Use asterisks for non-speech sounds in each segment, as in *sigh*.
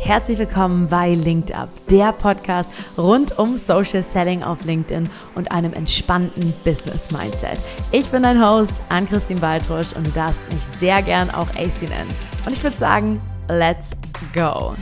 Herzlich willkommen bei Linked Up, der Podcast rund um Social Selling auf LinkedIn und einem entspannten Business Mindset. Ich bin dein Host, Ann-Christine Baltrusch und du darfst mich sehr gern auch AC nennen. Und ich würde sagen, let's go!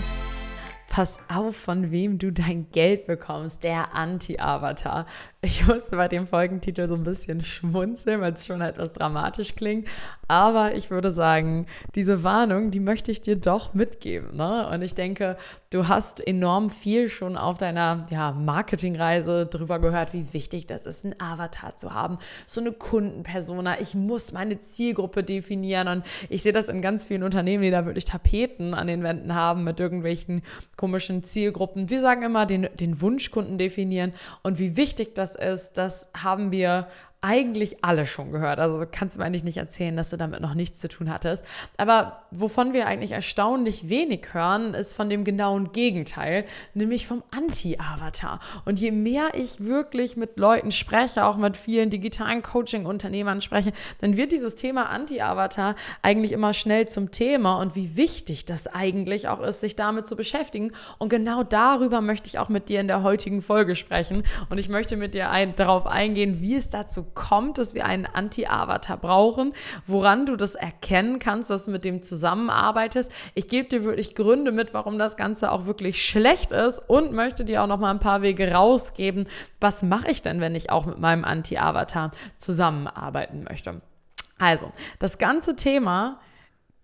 Pass auf, von wem du dein Geld bekommst, der Anti-Avatar. Ich musste bei dem Folgentitel so ein bisschen schmunzeln, weil es schon etwas dramatisch klingt. Aber ich würde sagen, diese Warnung, die möchte ich dir doch mitgeben. Ne? Und ich denke, du hast enorm viel schon auf deiner ja, Marketingreise drüber gehört, wie wichtig das ist, einen Avatar zu haben. So eine Kundenpersona. Ich muss meine Zielgruppe definieren. Und ich sehe das in ganz vielen Unternehmen, die da wirklich Tapeten an den Wänden haben mit irgendwelchen komischen Zielgruppen. Wir sagen immer, den, den Wunschkunden definieren. Und wie wichtig das ist, das haben wir eigentlich alle schon gehört. Also kannst du mir eigentlich nicht erzählen, dass du damit noch nichts zu tun hattest. Aber wovon wir eigentlich erstaunlich wenig hören, ist von dem genauen Gegenteil, nämlich vom Anti-Avatar. Und je mehr ich wirklich mit Leuten spreche, auch mit vielen digitalen Coaching-Unternehmern spreche, dann wird dieses Thema Anti-Avatar eigentlich immer schnell zum Thema und wie wichtig das eigentlich auch ist, sich damit zu beschäftigen. Und genau darüber möchte ich auch mit dir in der heutigen Folge sprechen. Und ich möchte mit dir ein, darauf eingehen, wie es dazu kommt, dass wir einen Anti-Avatar brauchen, woran du das erkennen kannst, dass du mit dem zusammenarbeitest. Ich gebe dir wirklich Gründe mit, warum das Ganze auch wirklich schlecht ist und möchte dir auch noch mal ein paar Wege rausgeben. Was mache ich denn, wenn ich auch mit meinem Anti-Avatar zusammenarbeiten möchte? Also, das ganze Thema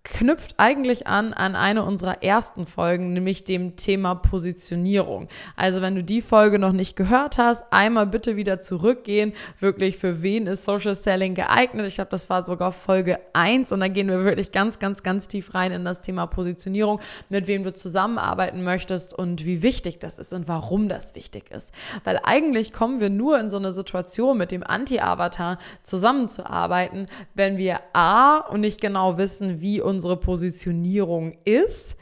knüpft eigentlich an an eine unserer ersten Folgen, nämlich dem Thema Positionierung. Also wenn du die Folge noch nicht gehört hast, einmal bitte wieder zurückgehen. Wirklich, für wen ist Social Selling geeignet? Ich glaube, das war sogar Folge 1 und da gehen wir wirklich ganz, ganz, ganz tief rein in das Thema Positionierung, mit wem du zusammenarbeiten möchtest und wie wichtig das ist und warum das wichtig ist. Weil eigentlich kommen wir nur in so eine Situation mit dem Anti-Avatar zusammenzuarbeiten, wenn wir A und nicht genau wissen, wie unsere Positionierung ist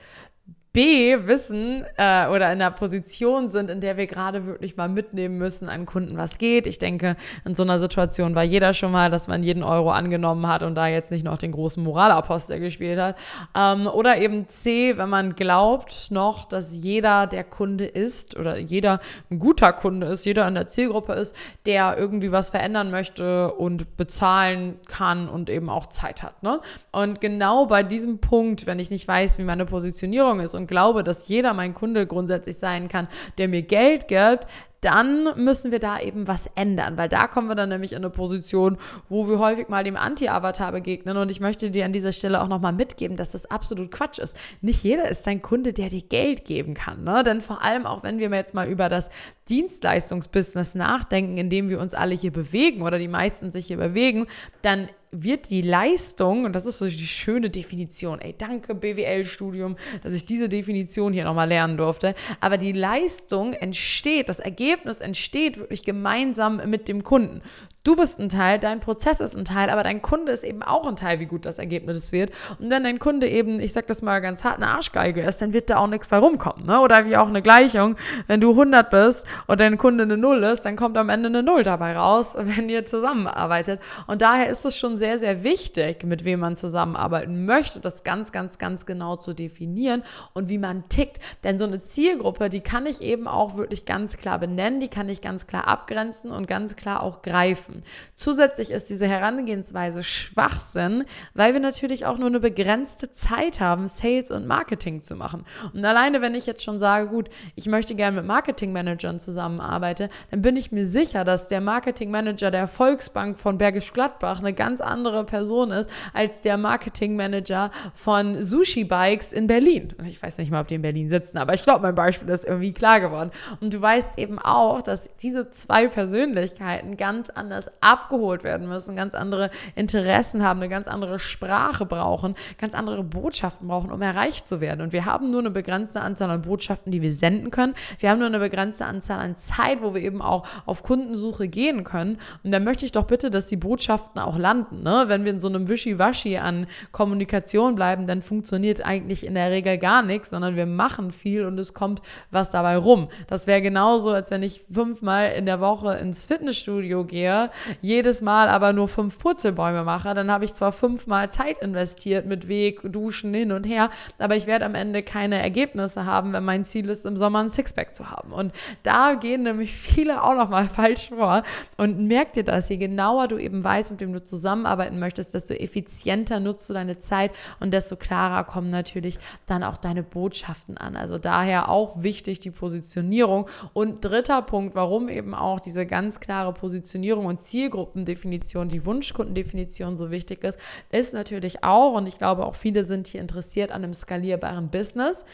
B wissen äh, oder in der Position sind, in der wir gerade wirklich mal mitnehmen müssen an Kunden, was geht. Ich denke, in so einer Situation war jeder schon mal, dass man jeden Euro angenommen hat und da jetzt nicht noch den großen Moralapostel gespielt hat. Ähm, oder eben C, wenn man glaubt noch, dass jeder der Kunde ist oder jeder ein guter Kunde ist, jeder in der Zielgruppe ist, der irgendwie was verändern möchte und bezahlen kann und eben auch Zeit hat. Ne? Und genau bei diesem Punkt, wenn ich nicht weiß, wie meine Positionierung ist und glaube, dass jeder mein Kunde grundsätzlich sein kann, der mir Geld gibt, dann müssen wir da eben was ändern, weil da kommen wir dann nämlich in eine Position, wo wir häufig mal dem Anti-Avatar begegnen. Und ich möchte dir an dieser Stelle auch nochmal mitgeben, dass das absolut Quatsch ist. Nicht jeder ist dein Kunde, der dir Geld geben kann. Ne? Denn vor allem auch, wenn wir jetzt mal über das Dienstleistungsbusiness nachdenken, in dem wir uns alle hier bewegen oder die meisten sich hier bewegen, dann wird die Leistung, und das ist so die schöne Definition, ey, danke BWL-Studium, dass ich diese Definition hier nochmal lernen durfte, aber die Leistung entsteht, das Ergebnis entsteht wirklich gemeinsam mit dem Kunden. Du bist ein Teil, dein Prozess ist ein Teil, aber dein Kunde ist eben auch ein Teil, wie gut das Ergebnis wird. Und wenn dein Kunde eben, ich sag das mal ganz hart, eine Arschgeige ist, dann wird da auch nichts bei rumkommen. Ne? Oder wie auch eine Gleichung, wenn du 100 bist und dein Kunde eine Null ist, dann kommt am Ende eine Null dabei raus, *laughs* wenn ihr zusammenarbeitet. Und daher ist es schon sehr, sehr wichtig, mit wem man zusammenarbeiten möchte, das ganz, ganz, ganz genau zu definieren und wie man tickt. Denn so eine Zielgruppe, die kann ich eben auch wirklich ganz klar benennen, die kann ich ganz klar abgrenzen und ganz klar auch greifen helfen. Zusätzlich ist diese Herangehensweise Schwachsinn, weil wir natürlich auch nur eine begrenzte Zeit haben, Sales und Marketing zu machen. Und alleine, wenn ich jetzt schon sage, gut, ich möchte gerne mit Marketingmanagern zusammenarbeiten, dann bin ich mir sicher, dass der Marketingmanager der Volksbank von Bergisch Gladbach eine ganz andere Person ist als der Marketingmanager von Sushi Bikes in Berlin. Ich weiß nicht mal, ob die in Berlin sitzen, aber ich glaube, mein Beispiel ist irgendwie klar geworden. Und du weißt eben auch, dass diese zwei Persönlichkeiten ganz anders anders abgeholt werden müssen, ganz andere Interessen haben, eine ganz andere Sprache brauchen, ganz andere Botschaften brauchen, um erreicht zu werden. Und wir haben nur eine begrenzte Anzahl an Botschaften, die wir senden können. Wir haben nur eine begrenzte Anzahl an Zeit, wo wir eben auch auf Kundensuche gehen können. Und da möchte ich doch bitte, dass die Botschaften auch landen. Ne? Wenn wir in so einem Wischiwaschi an Kommunikation bleiben, dann funktioniert eigentlich in der Regel gar nichts, sondern wir machen viel und es kommt was dabei rum. Das wäre genauso, als wenn ich fünfmal in der Woche ins Fitnessstudio gehe jedes Mal aber nur fünf Purzelbäume mache, dann habe ich zwar fünfmal Zeit investiert mit Weg, Duschen hin und her, aber ich werde am Ende keine Ergebnisse haben, wenn mein Ziel ist, im Sommer ein Sixpack zu haben. Und da gehen nämlich viele auch nochmal *laughs* falsch vor. Und merk dir das, je genauer du eben weißt, mit wem du zusammenarbeiten möchtest, desto effizienter nutzt du deine Zeit und desto klarer kommen natürlich dann auch deine Botschaften an. Also daher auch wichtig die Positionierung. Und dritter Punkt, warum eben auch diese ganz klare Positionierung und Zielgruppendefinition, die Wunschkundendefinition so wichtig ist, ist natürlich auch, und ich glaube auch viele sind hier interessiert an einem skalierbaren Business.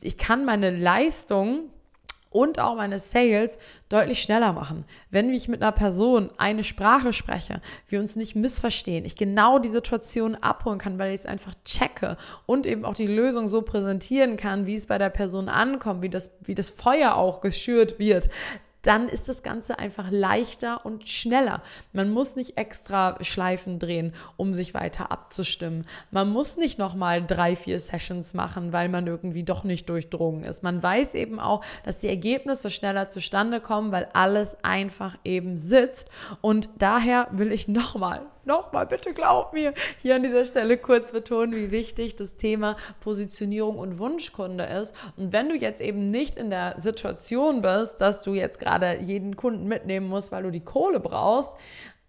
Ich kann meine Leistung und auch meine Sales deutlich schneller machen. Wenn ich mit einer Person eine Sprache spreche, wir uns nicht missverstehen, ich genau die Situation abholen kann, weil ich es einfach checke und eben auch die Lösung so präsentieren kann, wie es bei der Person ankommt, wie das, wie das Feuer auch geschürt wird, dann ist das Ganze einfach leichter und schneller. Man muss nicht extra Schleifen drehen, um sich weiter abzustimmen. Man muss nicht nochmal drei, vier Sessions machen, weil man irgendwie doch nicht durchdrungen ist. Man weiß eben auch, dass die Ergebnisse schneller zustande kommen, weil alles einfach eben sitzt. Und daher will ich nochmal nochmal, bitte glaub mir, hier an dieser Stelle kurz betonen, wie wichtig das Thema Positionierung und Wunschkunde ist. Und wenn du jetzt eben nicht in der Situation bist, dass du jetzt gerade jeden Kunden mitnehmen musst, weil du die Kohle brauchst,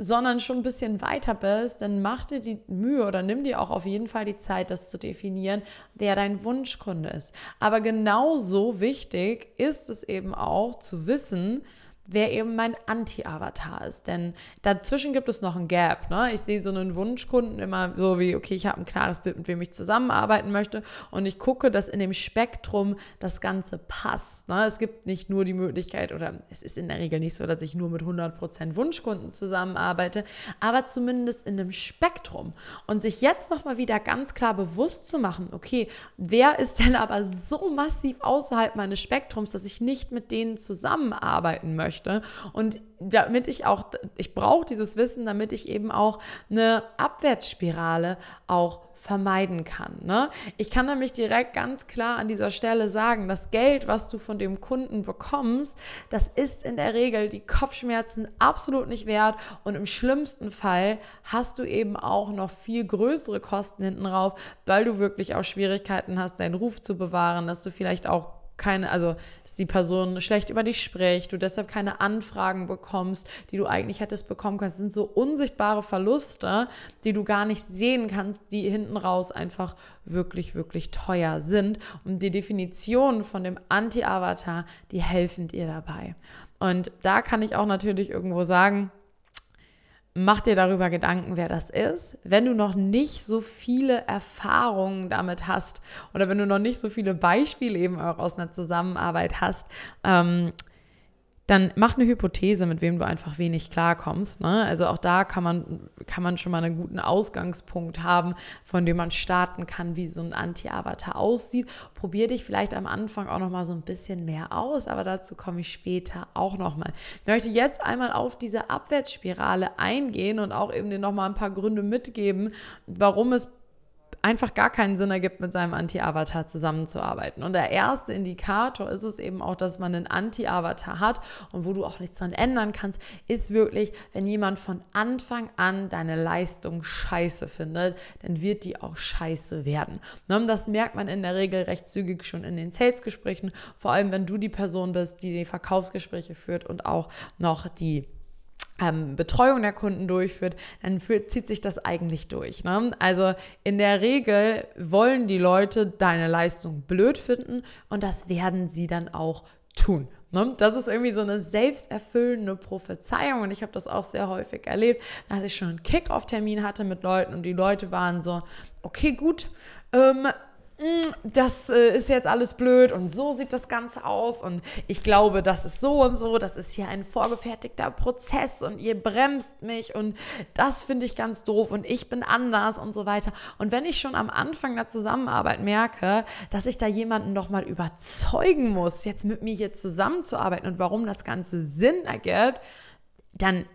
sondern schon ein bisschen weiter bist, dann mach dir die Mühe oder nimm dir auch auf jeden Fall die Zeit, das zu definieren, wer dein Wunschkunde ist. Aber genauso wichtig ist es eben auch zu wissen, wer eben mein Anti-Avatar ist. Denn dazwischen gibt es noch ein Gap. Ne? Ich sehe so einen Wunschkunden immer so wie, okay, ich habe ein klares Bild, mit wem ich zusammenarbeiten möchte und ich gucke, dass in dem Spektrum das Ganze passt. Ne? Es gibt nicht nur die Möglichkeit, oder es ist in der Regel nicht so, dass ich nur mit 100% Wunschkunden zusammenarbeite, aber zumindest in einem Spektrum. Und sich jetzt nochmal wieder ganz klar bewusst zu machen, okay, wer ist denn aber so massiv außerhalb meines Spektrums, dass ich nicht mit denen zusammenarbeiten möchte? Möchte. Und damit ich auch, ich brauche dieses Wissen, damit ich eben auch eine Abwärtsspirale auch vermeiden kann. Ne? Ich kann nämlich direkt ganz klar an dieser Stelle sagen, das Geld, was du von dem Kunden bekommst, das ist in der Regel die Kopfschmerzen absolut nicht wert und im schlimmsten Fall hast du eben auch noch viel größere Kosten hinten drauf, weil du wirklich auch Schwierigkeiten hast, deinen Ruf zu bewahren, dass du vielleicht auch keine, also dass die Person schlecht über dich spricht, du deshalb keine Anfragen bekommst, die du eigentlich hättest bekommen können. Das sind so unsichtbare Verluste, die du gar nicht sehen kannst, die hinten raus einfach wirklich, wirklich teuer sind. Und die Definition von dem Anti-Avatar, die helfen dir dabei. Und da kann ich auch natürlich irgendwo sagen, Mach dir darüber Gedanken, wer das ist. Wenn du noch nicht so viele Erfahrungen damit hast oder wenn du noch nicht so viele Beispiele eben auch aus einer Zusammenarbeit hast, ähm, dann mach eine Hypothese, mit wem du einfach wenig klarkommst. Ne? Also auch da kann man, kann man schon mal einen guten Ausgangspunkt haben, von dem man starten kann, wie so ein Anti-Avatar aussieht. Probier dich vielleicht am Anfang auch noch mal so ein bisschen mehr aus, aber dazu komme ich später auch noch mal. Ich möchte jetzt einmal auf diese Abwärtsspirale eingehen und auch eben dir noch mal ein paar Gründe mitgeben, warum es einfach gar keinen Sinn ergibt, mit seinem Anti-Avatar zusammenzuarbeiten. Und der erste Indikator ist es eben auch, dass man einen Anti-Avatar hat und wo du auch nichts dran ändern kannst, ist wirklich, wenn jemand von Anfang an deine Leistung scheiße findet, dann wird die auch scheiße werden. Und das merkt man in der Regel recht zügig schon in den Sales-Gesprächen, vor allem wenn du die Person bist, die die Verkaufsgespräche führt und auch noch die ähm, Betreuung der Kunden durchführt, dann führt, zieht sich das eigentlich durch. Ne? Also in der Regel wollen die Leute deine Leistung blöd finden und das werden sie dann auch tun. Ne? Das ist irgendwie so eine selbsterfüllende Prophezeiung und ich habe das auch sehr häufig erlebt, dass ich schon einen Kick-Off-Termin hatte mit Leuten und die Leute waren so, okay, gut, ähm, hm, das äh, ist jetzt alles blöd und so sieht das Ganze aus und ich glaube, das ist so und so, das ist hier ein vorgefertigter Prozess und ihr bremst mich und das finde ich ganz doof und ich bin anders und so weiter. Und wenn ich schon am Anfang der Zusammenarbeit merke, dass ich da jemanden nochmal überzeugen muss, jetzt mit mir hier zusammenzuarbeiten und warum das Ganze Sinn ergibt, dann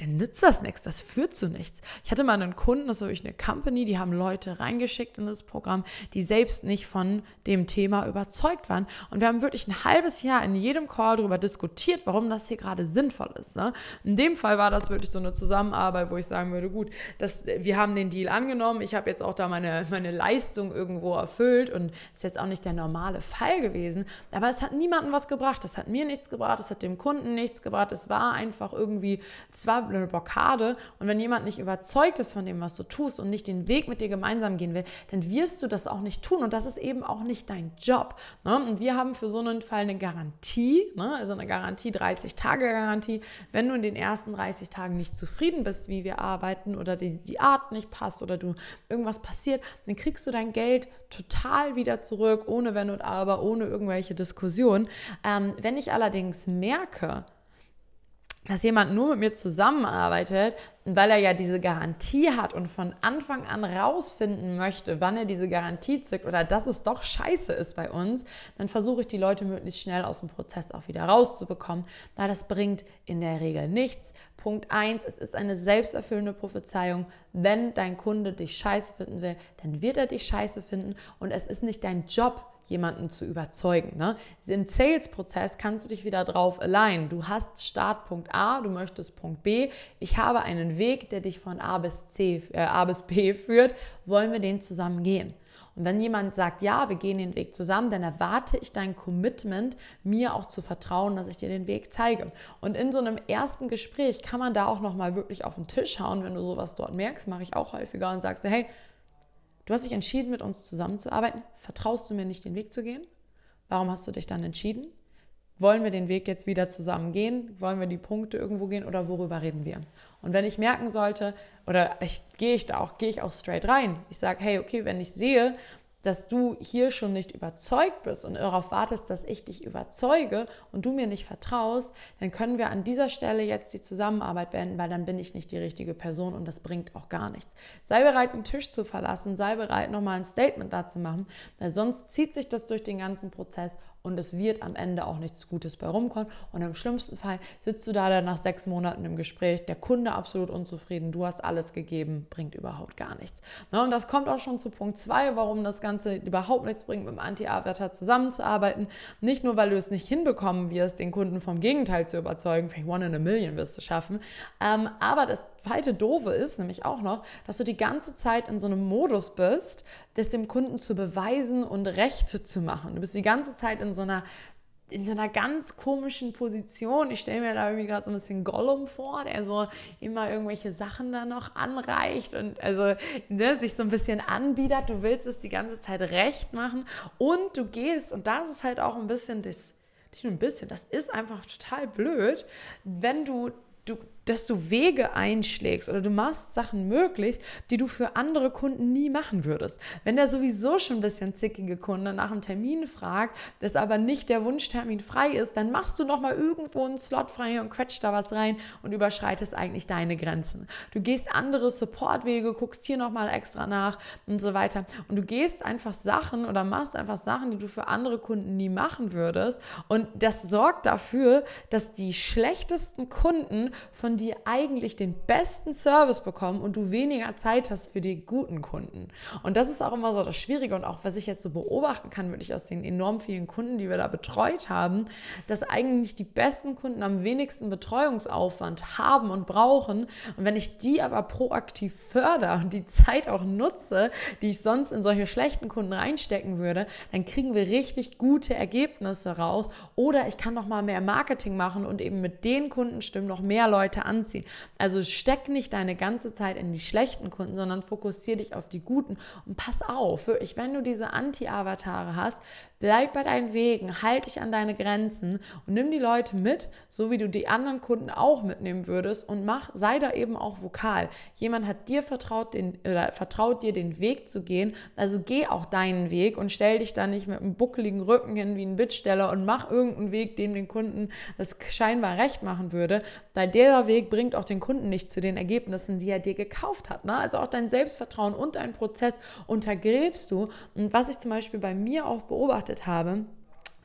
dann nützt das nichts, das führt zu nichts. Ich hatte mal einen Kunden, das war wirklich eine Company, die haben Leute reingeschickt in das Programm, die selbst nicht von dem Thema überzeugt waren. Und wir haben wirklich ein halbes Jahr in jedem Call darüber diskutiert, warum das hier gerade sinnvoll ist. Ne? In dem Fall war das wirklich so eine Zusammenarbeit, wo ich sagen würde, gut, das, wir haben den Deal angenommen, ich habe jetzt auch da meine, meine Leistung irgendwo erfüllt und ist jetzt auch nicht der normale Fall gewesen, aber es hat niemandem was gebracht, es hat mir nichts gebracht, es hat dem Kunden nichts gebracht, es war einfach irgendwie, es war eine Blockade. Und wenn jemand nicht überzeugt ist von dem, was du tust und nicht den Weg mit dir gemeinsam gehen will, dann wirst du das auch nicht tun. Und das ist eben auch nicht dein Job. Ne? Und wir haben für so einen Fall eine Garantie, ne? also eine Garantie, 30-Tage-Garantie. Wenn du in den ersten 30 Tagen nicht zufrieden bist, wie wir arbeiten oder die, die Art nicht passt oder du irgendwas passiert, dann kriegst du dein Geld total wieder zurück, ohne Wenn und Aber, ohne irgendwelche Diskussionen. Ähm, wenn ich allerdings merke, dass jemand nur mit mir zusammenarbeitet, weil er ja diese Garantie hat und von Anfang an rausfinden möchte, wann er diese Garantie zückt oder dass es doch scheiße ist bei uns, dann versuche ich die Leute möglichst schnell aus dem Prozess auch wieder rauszubekommen, weil das bringt in der Regel nichts. Punkt 1, es ist eine selbsterfüllende Prophezeiung. Wenn dein Kunde dich scheiße finden will, dann wird er dich scheiße finden und es ist nicht dein Job, jemanden zu überzeugen. Ne? Im Sales-Prozess kannst du dich wieder drauf alignen. Du hast Startpunkt A, du möchtest Punkt B. Ich habe einen Weg, der dich von A bis C, äh, A bis B führt. Wollen wir den zusammen gehen? Und wenn jemand sagt, ja, wir gehen den Weg zusammen, dann erwarte ich dein Commitment, mir auch zu vertrauen, dass ich dir den Weg zeige. Und in so einem ersten Gespräch kann man da auch nochmal wirklich auf den Tisch hauen, wenn du sowas dort merkst, mache ich auch häufiger und sagst hey, Du hast dich entschieden, mit uns zusammenzuarbeiten. Vertraust du mir nicht, den Weg zu gehen? Warum hast du dich dann entschieden? Wollen wir den Weg jetzt wieder zusammen gehen? Wollen wir die Punkte irgendwo gehen oder worüber reden wir? Und wenn ich merken sollte, oder ich, gehe ich da auch, gehe ich auch straight rein. Ich sage, hey, okay, wenn ich sehe, dass du hier schon nicht überzeugt bist und darauf wartest, dass ich dich überzeuge und du mir nicht vertraust, dann können wir an dieser Stelle jetzt die Zusammenarbeit beenden, weil dann bin ich nicht die richtige Person und das bringt auch gar nichts. Sei bereit, den Tisch zu verlassen, sei bereit, nochmal ein Statement dazu machen, weil sonst zieht sich das durch den ganzen Prozess und es wird am Ende auch nichts Gutes bei rumkommen. Und im schlimmsten Fall sitzt du da dann nach sechs Monaten im Gespräch, der Kunde absolut unzufrieden, du hast alles gegeben, bringt überhaupt gar nichts. Na, und das kommt auch schon zu Punkt zwei, warum das Ganze überhaupt nichts bringt, mit dem Anti-Avatar zusammenzuarbeiten. Nicht nur, weil du es nicht hinbekommen wirst, den Kunden vom Gegenteil zu überzeugen, vielleicht one in a million wirst du schaffen, ähm, aber das zweite Doofe ist nämlich auch noch, dass du die ganze Zeit in so einem Modus bist, das dem Kunden zu beweisen und Rechte zu machen. Du bist die ganze Zeit in so einer in so einer ganz komischen Position. Ich stelle mir da irgendwie gerade so ein bisschen Gollum vor, der so immer irgendwelche Sachen da noch anreicht und also ne, sich so ein bisschen anbietet. Du willst es die ganze Zeit recht machen und du gehst, und das ist halt auch ein bisschen das, nicht nur ein bisschen, das ist einfach total blöd, wenn du, du dass du Wege einschlägst oder du machst Sachen möglich, die du für andere Kunden nie machen würdest. Wenn der sowieso schon ein bisschen zickige Kunde nach einem Termin fragt, das aber nicht der Wunschtermin frei ist, dann machst du nochmal irgendwo einen Slot frei und quetscht da was rein und überschreitest eigentlich deine Grenzen. Du gehst andere Supportwege, guckst hier nochmal extra nach und so weiter. Und du gehst einfach Sachen oder machst einfach Sachen, die du für andere Kunden nie machen würdest. Und das sorgt dafür, dass die schlechtesten Kunden von die eigentlich den besten Service bekommen und du weniger Zeit hast für die guten Kunden. Und das ist auch immer so das Schwierige und auch was ich jetzt so beobachten kann, wirklich aus den enorm vielen Kunden, die wir da betreut haben, dass eigentlich die besten Kunden am wenigsten Betreuungsaufwand haben und brauchen. Und wenn ich die aber proaktiv fördere und die Zeit auch nutze, die ich sonst in solche schlechten Kunden reinstecken würde, dann kriegen wir richtig gute Ergebnisse raus. Oder ich kann noch mal mehr Marketing machen und eben mit den Kundenstimmen noch mehr Leute anziehen. Also steck nicht deine ganze Zeit in die schlechten Kunden, sondern fokussiere dich auf die guten. Und pass auf, wirklich, wenn du diese Anti-Avatare hast, bleib bei deinen Wegen, halt dich an deine Grenzen und nimm die Leute mit, so wie du die anderen Kunden auch mitnehmen würdest und mach, sei da eben auch vokal. Jemand hat dir vertraut, den, oder vertraut dir den Weg zu gehen, also geh auch deinen Weg und stell dich da nicht mit einem buckeligen Rücken hin wie ein Bittsteller und mach irgendeinen Weg, dem den Kunden das scheinbar recht machen würde, weil der Weg bringt auch den Kunden nicht zu den Ergebnissen, die er dir gekauft hat. Ne? Also auch dein Selbstvertrauen und dein Prozess untergräbst du. Und was ich zum Beispiel bei mir auch beobachtet habe,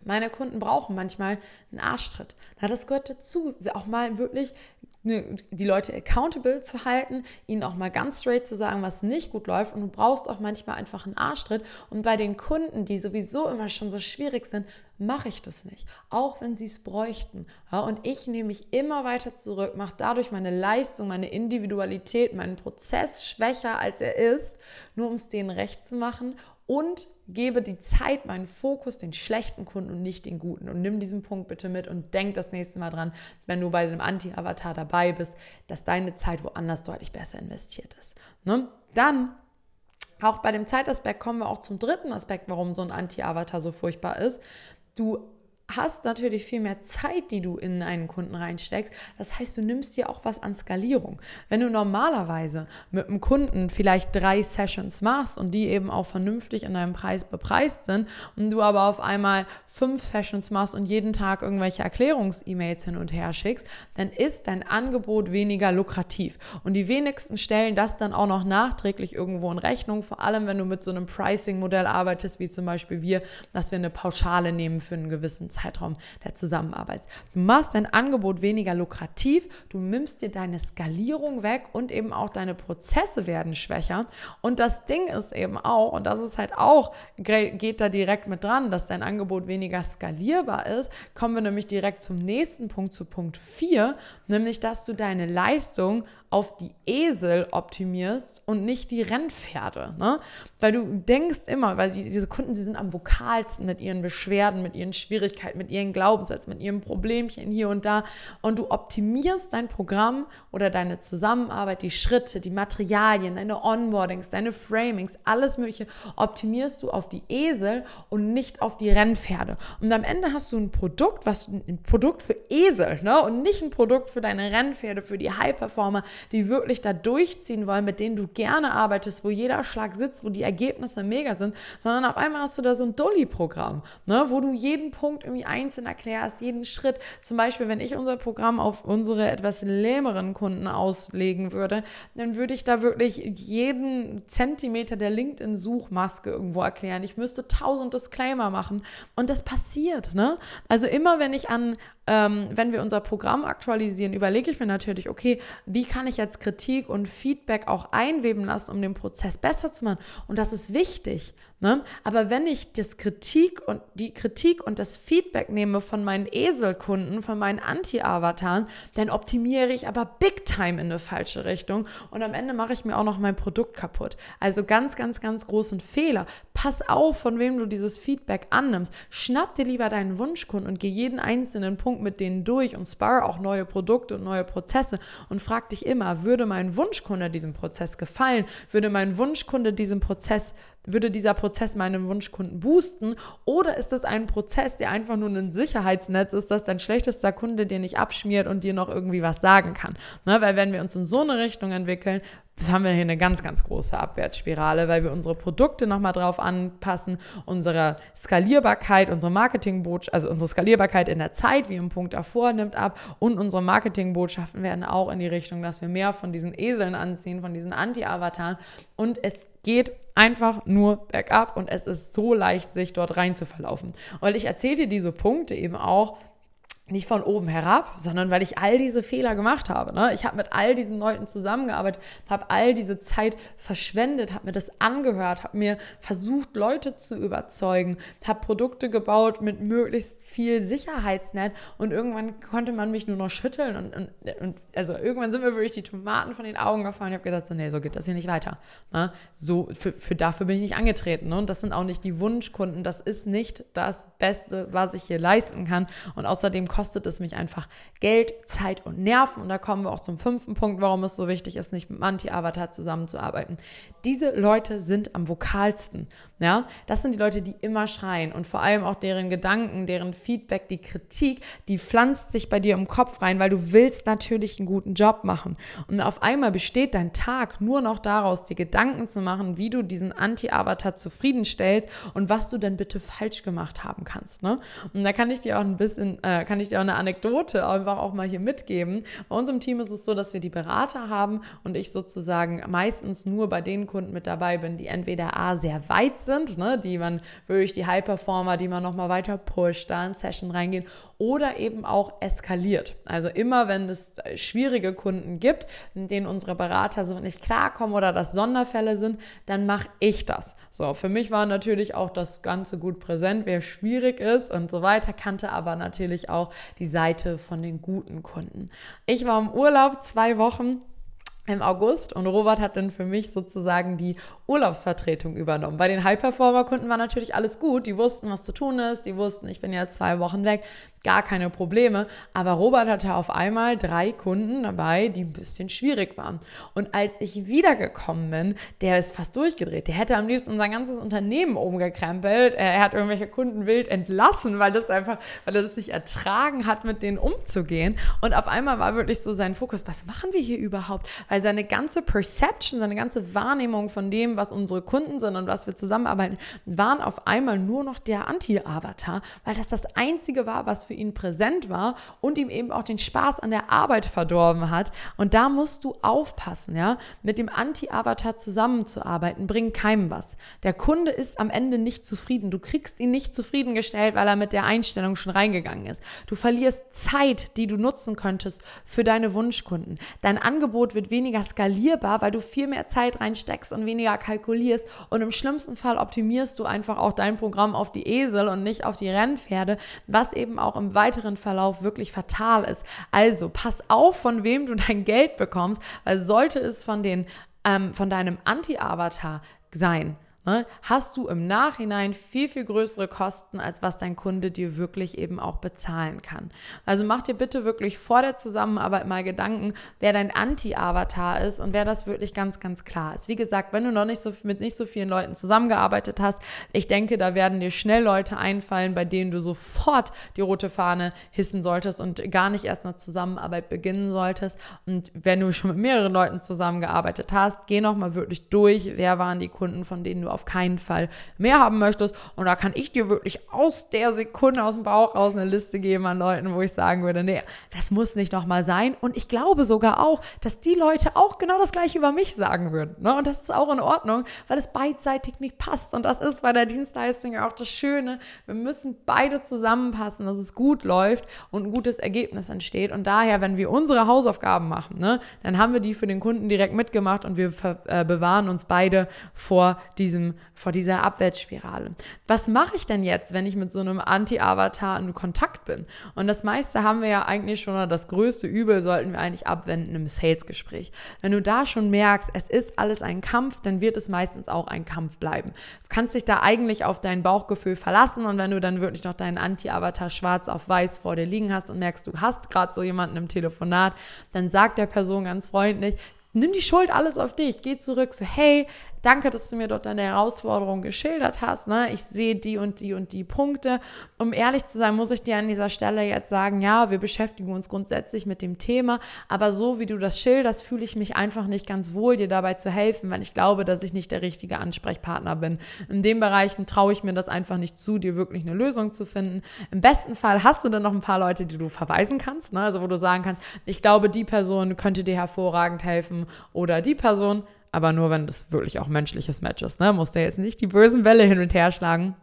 meine Kunden brauchen manchmal einen Arschtritt. Na, das gehört dazu, auch mal wirklich ne, die Leute accountable zu halten, ihnen auch mal ganz straight zu sagen, was nicht gut läuft. Und du brauchst auch manchmal einfach einen Arschtritt. Und bei den Kunden, die sowieso immer schon so schwierig sind, mache ich das nicht, auch wenn sie es bräuchten. Ja, und ich nehme mich immer weiter zurück, mache dadurch meine Leistung, meine Individualität, meinen Prozess schwächer, als er ist, nur um es denen recht zu machen und gebe die Zeit, meinen Fokus den schlechten Kunden und nicht den guten. Und nimm diesen Punkt bitte mit und denk das nächste Mal dran, wenn du bei dem Anti-Avatar dabei bist, dass deine Zeit woanders deutlich besser investiert ist. Ne? Dann auch bei dem Zeitaspekt kommen wir auch zum dritten Aspekt, warum so ein Anti-Avatar so furchtbar ist. Du hast natürlich viel mehr Zeit, die du in einen Kunden reinsteckst. Das heißt, du nimmst dir auch was an Skalierung. Wenn du normalerweise mit einem Kunden vielleicht drei Sessions machst und die eben auch vernünftig in deinem Preis bepreist sind und du aber auf einmal fünf Sessions machst und jeden Tag irgendwelche Erklärungs-E-Mails hin und her schickst, dann ist dein Angebot weniger lukrativ. Und die wenigsten stellen das dann auch noch nachträglich irgendwo in Rechnung, vor allem wenn du mit so einem Pricing-Modell arbeitest, wie zum Beispiel wir, dass wir eine Pauschale nehmen für einen gewissen Zeitraum der Zusammenarbeit. Du machst dein Angebot weniger lukrativ, du nimmst dir deine Skalierung weg und eben auch deine Prozesse werden schwächer. Und das Ding ist eben auch, und das ist halt auch, geht da direkt mit dran, dass dein Angebot weniger skalierbar ist, kommen wir nämlich direkt zum nächsten Punkt, zu Punkt 4, nämlich dass du deine Leistung auf die Esel optimierst und nicht die Rennpferde. Ne? Weil du denkst immer, weil die, diese Kunden, die sind am vokalsten mit ihren Beschwerden, mit ihren Schwierigkeiten, mit ihren Glaubenssätzen, mit ihren Problemchen hier und da. Und du optimierst dein Programm oder deine Zusammenarbeit, die Schritte, die Materialien, deine Onboardings, deine Framings, alles Mögliche optimierst du auf die Esel und nicht auf die Rennpferde. Und am Ende hast du ein Produkt, was ein Produkt für Esel, ne? Und nicht ein Produkt für deine Rennpferde, für die High-Performer, die wirklich da durchziehen wollen, mit denen du gerne arbeitest, wo jeder Schlag sitzt, wo die Ergebnisse mega sind, sondern auf einmal hast du da so ein Dulli-Programm, ne, wo du jeden Punkt irgendwie einzeln erklärst, jeden Schritt. Zum Beispiel, wenn ich unser Programm auf unsere etwas lähmeren Kunden auslegen würde, dann würde ich da wirklich jeden Zentimeter der LinkedIn-Suchmaske irgendwo erklären. Ich müsste tausend Disclaimer machen und das passiert, ne? Also immer, wenn ich an ähm, wenn wir unser Programm aktualisieren, überlege ich mir natürlich, okay, wie kann ich jetzt Kritik und Feedback auch einweben lassen, um den Prozess besser zu machen? Und das ist wichtig. Ne? Aber wenn ich das Kritik und die Kritik und das Feedback nehme von meinen Eselkunden, von meinen Anti-Avataren, dann optimiere ich aber big time in eine falsche Richtung und am Ende mache ich mir auch noch mein Produkt kaputt. Also ganz, ganz, ganz großen Fehler. Pass auf, von wem du dieses Feedback annimmst. Schnapp dir lieber deinen Wunschkunden und geh jeden einzelnen Punkt mit denen durch und spar auch neue Produkte und neue Prozesse und frag dich immer, würde mein Wunschkunde diesem Prozess gefallen? Würde mein Wunschkunde diesem Prozess würde dieser Prozess meinen Wunschkunden boosten oder ist es ein Prozess, der einfach nur ein Sicherheitsnetz ist, dass dein schlechtester Kunde dir nicht abschmiert und dir noch irgendwie was sagen kann? Ne? Weil wenn wir uns in so eine Richtung entwickeln, haben wir hier eine ganz, ganz große Abwärtsspirale, weil wir unsere Produkte nochmal drauf anpassen, unsere Skalierbarkeit, unsere Marketingbotschaft, also unsere Skalierbarkeit in der Zeit, wie im Punkt davor, nimmt ab und unsere Marketingbotschaften werden auch in die Richtung, dass wir mehr von diesen Eseln anziehen, von diesen Anti-Avataren und es geht einfach nur bergab und es ist so leicht, sich dort rein zu verlaufen. Und ich erzähle dir diese Punkte eben auch, nicht von oben herab, sondern weil ich all diese Fehler gemacht habe. Ne? Ich habe mit all diesen Leuten zusammengearbeitet, habe all diese Zeit verschwendet, habe mir das angehört, habe mir versucht, Leute zu überzeugen, habe Produkte gebaut mit möglichst viel Sicherheitsnet und irgendwann konnte man mich nur noch schütteln und, und, und also irgendwann sind mir wirklich die Tomaten von den Augen gefallen. Ich habe gedacht, so, nee, so geht das hier nicht weiter. Ne? So, für, für dafür bin ich nicht angetreten. Ne? Und das sind auch nicht die Wunschkunden. Das ist nicht das Beste, was ich hier leisten kann. Und außerdem kostet es mich einfach Geld, Zeit und Nerven. Und da kommen wir auch zum fünften Punkt, warum es so wichtig ist, nicht mit Anti-Avatar zusammenzuarbeiten. Diese Leute sind am vokalsten. Ja? Das sind die Leute, die immer schreien und vor allem auch deren Gedanken, deren Feedback, die Kritik, die pflanzt sich bei dir im Kopf rein, weil du willst natürlich einen guten Job machen. Und auf einmal besteht dein Tag nur noch daraus, dir Gedanken zu machen, wie du diesen Anti-Avatar zufriedenstellst und was du denn bitte falsch gemacht haben kannst. Ne? Und da kann ich dir auch ein bisschen, äh, kann ich ich dir auch eine Anekdote einfach auch mal hier mitgeben. Bei unserem Team ist es so, dass wir die Berater haben und ich sozusagen meistens nur bei den Kunden mit dabei bin, die entweder A, sehr weit sind, ne, die man wirklich die High-Performer, die man nochmal weiter pusht, da in Session reingehen oder eben auch eskaliert. Also immer, wenn es schwierige Kunden gibt, in denen unsere Berater so nicht klarkommen oder das Sonderfälle sind, dann mache ich das. So, für mich war natürlich auch das Ganze gut präsent, wer schwierig ist und so weiter, kannte aber natürlich auch die Seite von den guten Kunden. Ich war im Urlaub zwei Wochen im August und Robert hat dann für mich sozusagen die Urlaubsvertretung übernommen. Bei den High-Performer-Kunden war natürlich alles gut. Die wussten, was zu tun ist. Die wussten, ich bin ja zwei Wochen weg gar keine Probleme. Aber Robert hatte auf einmal drei Kunden dabei, die ein bisschen schwierig waren. Und als ich wiedergekommen bin, der ist fast durchgedreht. Der hätte am liebsten sein ganzes Unternehmen umgekrempelt. Er hat irgendwelche Kunden wild entlassen, weil das einfach, weil er das nicht ertragen hat, mit denen umzugehen. Und auf einmal war wirklich so sein Fokus, was machen wir hier überhaupt? Weil seine ganze Perception, seine ganze Wahrnehmung von dem, was unsere Kunden sind und was wir zusammenarbeiten, waren auf einmal nur noch der Anti-Avatar, weil das das Einzige war, was für ihn präsent war und ihm eben auch den Spaß an der Arbeit verdorben hat. Und da musst du aufpassen, ja. Mit dem Anti-Avatar zusammenzuarbeiten, bringt keinem was. Der Kunde ist am Ende nicht zufrieden. Du kriegst ihn nicht zufriedengestellt, weil er mit der Einstellung schon reingegangen ist. Du verlierst Zeit, die du nutzen könntest für deine Wunschkunden. Dein Angebot wird weniger skalierbar, weil du viel mehr Zeit reinsteckst und weniger kalkulierst. Und im schlimmsten Fall optimierst du einfach auch dein Programm auf die Esel und nicht auf die Rennpferde, was eben auch im im weiteren Verlauf wirklich fatal ist. Also pass auf, von wem du dein Geld bekommst, weil sollte es von, den, ähm, von deinem Anti-Avatar sein, ne, hast du im Nachhinein viel, viel größere Kosten, als was dein Kunde dir wirklich eben auch bezahlen kann. Also mach dir bitte wirklich vor der Zusammenarbeit mal Gedanken, wer dein Anti-Avatar ist und wer das wirklich ganz, ganz klar ist. Wie gesagt, wenn du noch nicht so mit nicht so vielen Leuten zusammengearbeitet hast, ich denke, da werden dir schnell Leute einfallen, bei denen du sofort die rote Fahne hissen solltest und gar nicht erst eine Zusammenarbeit beginnen solltest. Und wenn du schon mit mehreren Leuten zusammengearbeitet hast, geh noch mal wirklich durch, wer waren die Kunden, von denen du auf keinen Fall mehr haben möchtest. Und da kann ich dir wirklich aus der Sekunde aus dem Bauch raus eine Liste geben an Leuten, wo ich sagen würde, nee, das muss nicht nochmal sein. Und ich glaube sogar auch, dass die Leute auch genau das gleiche über mich sagen würden. Ne? Und das ist auch in Ordnung, weil es beidseitig nicht passt. Und das ist bei der Dienstleistung ja auch das Schöne. Wir müssen beide zusammenpassen, dass es gut läuft und ein gutes Ergebnis entsteht. Und daher, wenn wir unsere Hausaufgaben machen, ne, dann haben wir die für den Kunden direkt mitgemacht und wir äh, bewahren uns beide vor diesem vor dieser Abwärtsspirale. Was mache ich denn jetzt, wenn ich mit so einem Anti-Avatar in Kontakt bin? Und das meiste haben wir ja eigentlich schon, oder das größte Übel sollten wir eigentlich abwenden im Sales-Gespräch. Wenn du da schon merkst, es ist alles ein Kampf, dann wird es meistens auch ein Kampf bleiben. Du kannst dich da eigentlich auf dein Bauchgefühl verlassen und wenn du dann wirklich noch deinen Anti-Avatar schwarz auf weiß vor dir liegen hast und merkst, du hast gerade so jemanden im Telefonat, dann sag der Person ganz freundlich, nimm die Schuld alles auf dich, geh zurück, so hey, danke, dass du mir dort deine Herausforderung geschildert hast. Ne? Ich sehe die und die und die Punkte. Um ehrlich zu sein, muss ich dir an dieser Stelle jetzt sagen, ja, wir beschäftigen uns grundsätzlich mit dem Thema, aber so wie du das schilderst, fühle ich mich einfach nicht ganz wohl, dir dabei zu helfen, weil ich glaube, dass ich nicht der richtige Ansprechpartner bin. In den Bereichen traue ich mir das einfach nicht zu, dir wirklich eine Lösung zu finden. Im besten Fall hast du dann noch ein paar Leute, die du verweisen kannst, ne? also wo du sagen kannst, ich glaube, die Person könnte dir hervorragend helfen oder die Person aber nur, wenn das wirklich auch menschliches Match ist. Ne? Musst du jetzt nicht die bösen Bälle hin und her schlagen.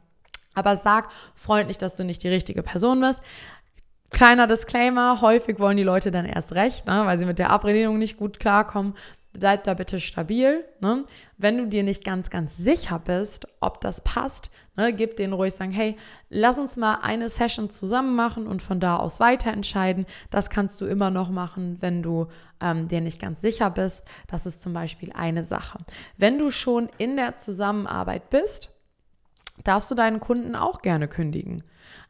Aber sag freundlich, dass du nicht die richtige Person bist. Kleiner Disclaimer, häufig wollen die Leute dann erst recht, ne, weil sie mit der Ablehnung nicht gut klarkommen bleib da bitte stabil. Ne? Wenn du dir nicht ganz, ganz sicher bist, ob das passt, ne, gib denen ruhig sagen, hey, lass uns mal eine Session zusammen machen und von da aus weiter entscheiden. Das kannst du immer noch machen, wenn du ähm, dir nicht ganz sicher bist. Das ist zum Beispiel eine Sache. Wenn du schon in der Zusammenarbeit bist, darfst du deinen Kunden auch gerne kündigen.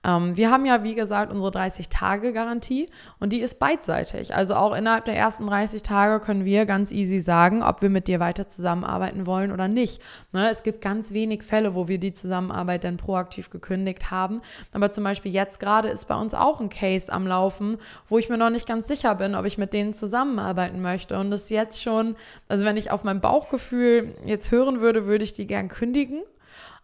Ähm, wir haben ja, wie gesagt, unsere 30-Tage-Garantie und die ist beidseitig. Also auch innerhalb der ersten 30 Tage können wir ganz easy sagen, ob wir mit dir weiter zusammenarbeiten wollen oder nicht. Ne? Es gibt ganz wenig Fälle, wo wir die Zusammenarbeit dann proaktiv gekündigt haben. Aber zum Beispiel jetzt gerade ist bei uns auch ein Case am Laufen, wo ich mir noch nicht ganz sicher bin, ob ich mit denen zusammenarbeiten möchte. Und das jetzt schon, also wenn ich auf mein Bauchgefühl jetzt hören würde, würde ich die gern kündigen.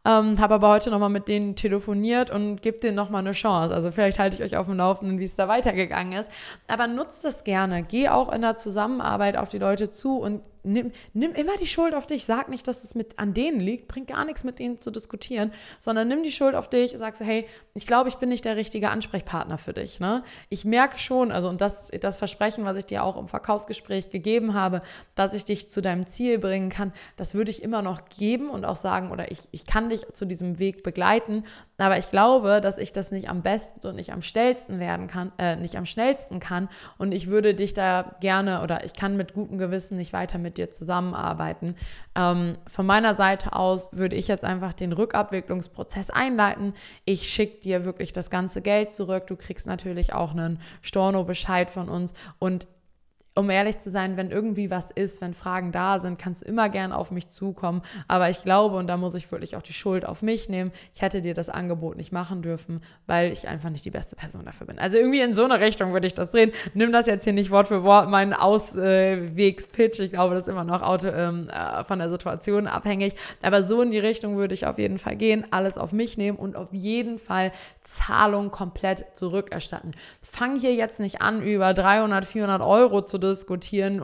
Ähm, habe aber heute nochmal mit denen telefoniert und gebe denen nochmal eine Chance. Also vielleicht halte ich euch auf dem Laufenden, wie es da weitergegangen ist. Aber nutzt das gerne. Geh auch in der Zusammenarbeit auf die Leute zu und nimm, nimm immer die Schuld auf dich. Sag nicht, dass es mit an denen liegt. Bringt gar nichts mit ihnen zu diskutieren, sondern nimm die Schuld auf dich und sagst, hey, ich glaube, ich bin nicht der richtige Ansprechpartner für dich. Ne? Ich merke schon, also und das, das Versprechen, was ich dir auch im Verkaufsgespräch gegeben habe, dass ich dich zu deinem Ziel bringen kann, das würde ich immer noch geben und auch sagen, oder ich, ich kann dich zu diesem Weg begleiten. Aber ich glaube, dass ich das nicht am besten und nicht am schnellsten werden kann, äh, nicht am schnellsten kann. Und ich würde dich da gerne oder ich kann mit gutem Gewissen nicht weiter mit dir zusammenarbeiten. Ähm, von meiner Seite aus würde ich jetzt einfach den Rückabwicklungsprozess einleiten. Ich schicke dir wirklich das ganze Geld zurück. Du kriegst natürlich auch einen Storno-Bescheid von uns und um ehrlich zu sein, wenn irgendwie was ist, wenn Fragen da sind, kannst du immer gern auf mich zukommen. Aber ich glaube, und da muss ich wirklich auch die Schuld auf mich nehmen, ich hätte dir das Angebot nicht machen dürfen, weil ich einfach nicht die beste Person dafür bin. Also irgendwie in so eine Richtung würde ich das drehen. Nimm das jetzt hier nicht Wort für Wort, meinen Auswegspitch. Ich glaube, das ist immer noch ähm, äh, von der Situation abhängig. Aber so in die Richtung würde ich auf jeden Fall gehen, alles auf mich nehmen und auf jeden Fall Zahlung komplett zurückerstatten. Fang hier jetzt nicht an, über 300, 400 Euro zu diskutieren,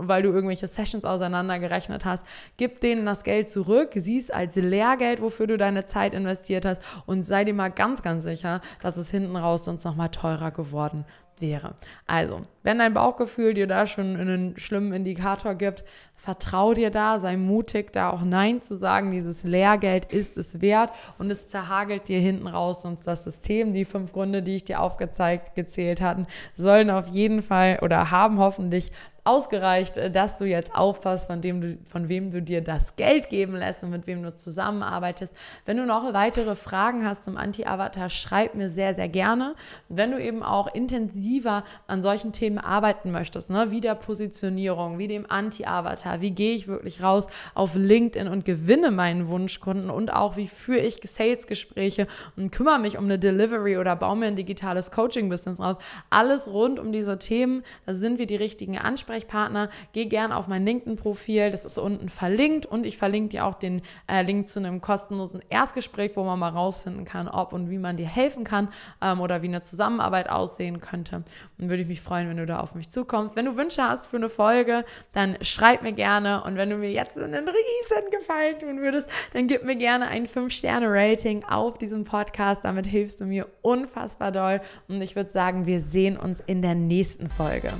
weil du irgendwelche Sessions auseinandergerechnet hast. Gib denen das Geld zurück, sieh es als Lehrgeld, wofür du deine Zeit investiert hast und sei dir mal ganz, ganz sicher, dass es hinten raus sonst nochmal teurer geworden wäre. Also, wenn dein Bauchgefühl dir da schon einen schlimmen Indikator gibt, vertrau dir da, sei mutig, da auch Nein zu sagen. Dieses Lehrgeld ist es wert und es zerhagelt dir hinten raus sonst das System. Die fünf Gründe, die ich dir aufgezeigt, gezählt hatten, sollen auf jeden Fall oder haben hoffentlich ausgereicht, äh, dass du jetzt aufpasst, von, dem du, von wem du dir das Geld geben lässt und mit wem du zusammenarbeitest. Wenn du noch weitere Fragen hast zum Anti-Avatar, schreib mir sehr, sehr gerne. Wenn du eben auch intensiver an solchen Themen arbeiten möchtest, ne, wie der Positionierung, wie dem Anti-Avatar, wie gehe ich wirklich raus auf LinkedIn und gewinne meinen Wunschkunden und auch wie führe ich Sales-Gespräche und kümmere mich um eine Delivery oder baue mir ein digitales Coaching-Business auf. Alles rund um diese Themen, da sind wir die richtigen Ansprechpartner geh gerne auf mein LinkedIn-Profil, das ist unten verlinkt und ich verlinke dir auch den äh, Link zu einem kostenlosen Erstgespräch, wo man mal rausfinden kann, ob und wie man dir helfen kann ähm, oder wie eine Zusammenarbeit aussehen könnte. Und würde ich mich freuen, wenn du da auf mich zukommst. Wenn du Wünsche hast für eine Folge, dann schreib mir gerne und wenn du mir jetzt einen riesen Gefallen tun würdest, dann gib mir gerne ein 5-Sterne-Rating auf diesem Podcast. Damit hilfst du mir unfassbar doll und ich würde sagen, wir sehen uns in der nächsten Folge.